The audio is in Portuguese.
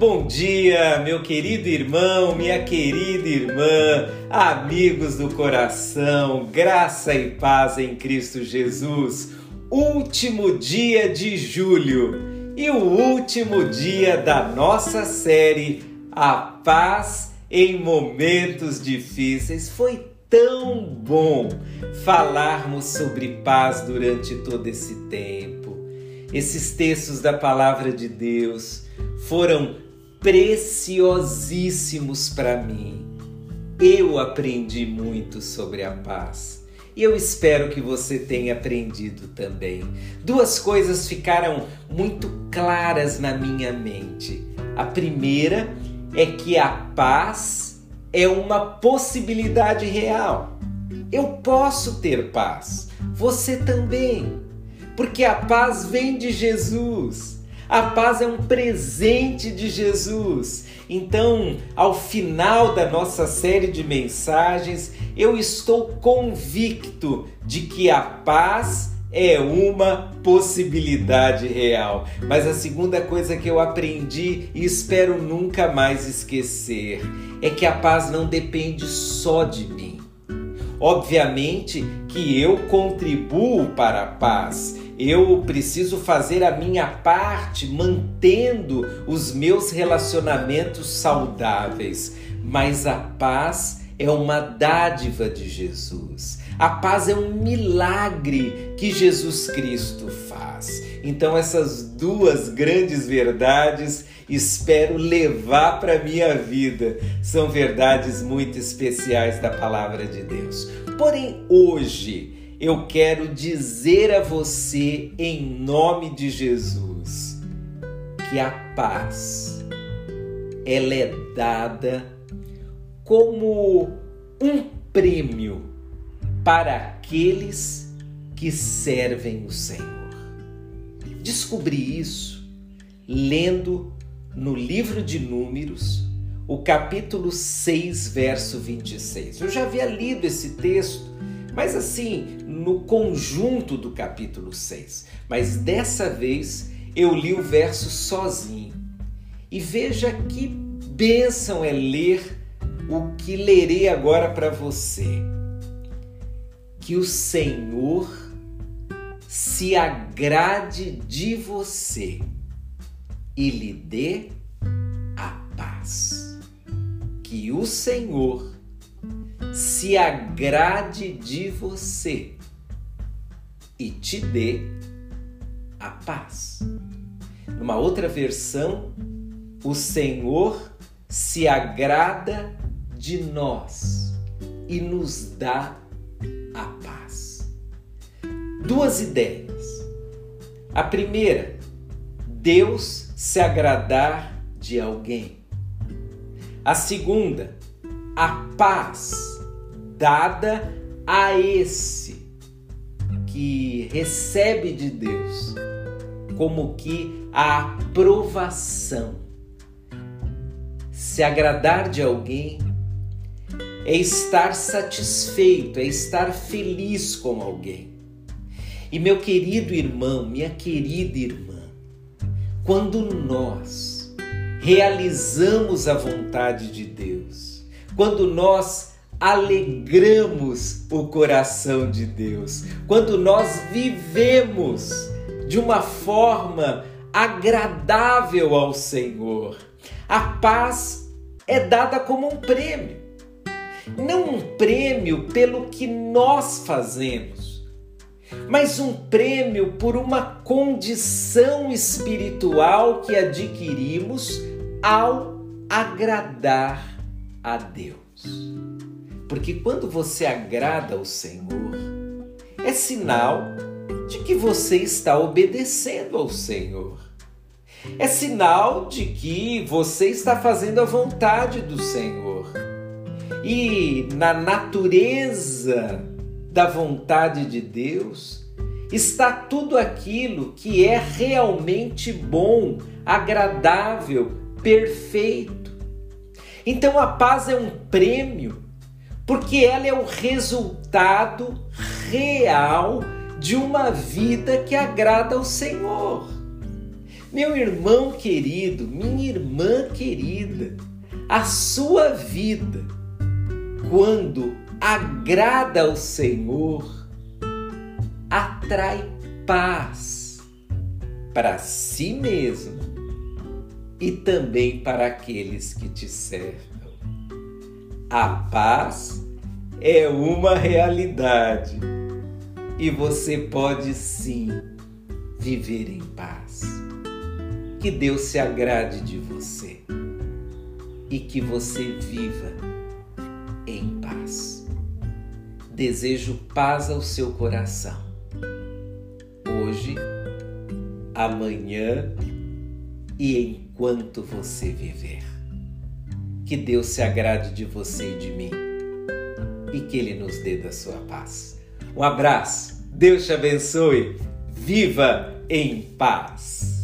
bom dia, meu querido irmão, minha querida irmã, amigos do coração, graça e paz em Cristo Jesus. Último dia de julho e o último dia da nossa série A Paz em Momentos Difíceis. Foi tão bom falarmos sobre paz durante todo esse tempo. Esses textos da palavra de Deus foram preciosíssimos para mim. Eu aprendi muito sobre a paz. E eu espero que você tenha aprendido também. Duas coisas ficaram muito claras na minha mente. A primeira é que a paz é uma possibilidade real. Eu posso ter paz, você também, porque a paz vem de Jesus. A paz é um presente de Jesus. Então, ao final da nossa série de mensagens, eu estou convicto de que a paz é uma possibilidade real. Mas a segunda coisa que eu aprendi e espero nunca mais esquecer é que a paz não depende só de mim. Obviamente que eu contribuo para a paz eu preciso fazer a minha parte mantendo os meus relacionamentos saudáveis, mas a paz é uma dádiva de Jesus. A paz é um milagre que Jesus Cristo faz. Então, essas duas grandes verdades espero levar para minha vida. São verdades muito especiais da palavra de Deus. Porém, hoje, eu quero dizer a você, em nome de Jesus, que a paz ela é dada como um prêmio para aqueles que servem o Senhor. Descobri isso lendo no livro de Números, o capítulo 6, verso 26. Eu já havia lido esse texto mas assim, no conjunto do capítulo 6. Mas dessa vez eu li o verso sozinho. E veja que bênção é ler o que lerei agora para você. Que o Senhor se agrade de você e lhe dê a paz. Que o Senhor se agrade de você e te dê a paz. Numa outra versão, o Senhor se agrada de nós e nos dá a paz. Duas ideias. A primeira, Deus se agradar de alguém. A segunda, a paz dada a esse que recebe de Deus como que a aprovação. Se agradar de alguém é estar satisfeito, é estar feliz com alguém. E meu querido irmão, minha querida irmã, quando nós realizamos a vontade de Deus, quando nós alegramos o coração de Deus, quando nós vivemos de uma forma agradável ao Senhor. A paz é dada como um prêmio, não um prêmio pelo que nós fazemos, mas um prêmio por uma condição espiritual que adquirimos ao agradar a Deus. Porque quando você agrada ao Senhor, é sinal de que você está obedecendo ao Senhor. É sinal de que você está fazendo a vontade do Senhor. E na natureza da vontade de Deus está tudo aquilo que é realmente bom, agradável, perfeito. Então a paz é um prêmio porque ela é o resultado real de uma vida que agrada ao Senhor. Meu irmão querido, minha irmã querida, a sua vida, quando agrada ao Senhor, atrai paz para si mesmo e também para aqueles que te cercam. A paz é uma realidade e você pode sim viver em paz. Que Deus se agrade de você e que você viva em paz. Desejo paz ao seu coração. Hoje, amanhã e enquanto você viver. Que Deus se agrade de você e de mim e que Ele nos dê da sua paz. Um abraço, Deus te abençoe, viva em paz.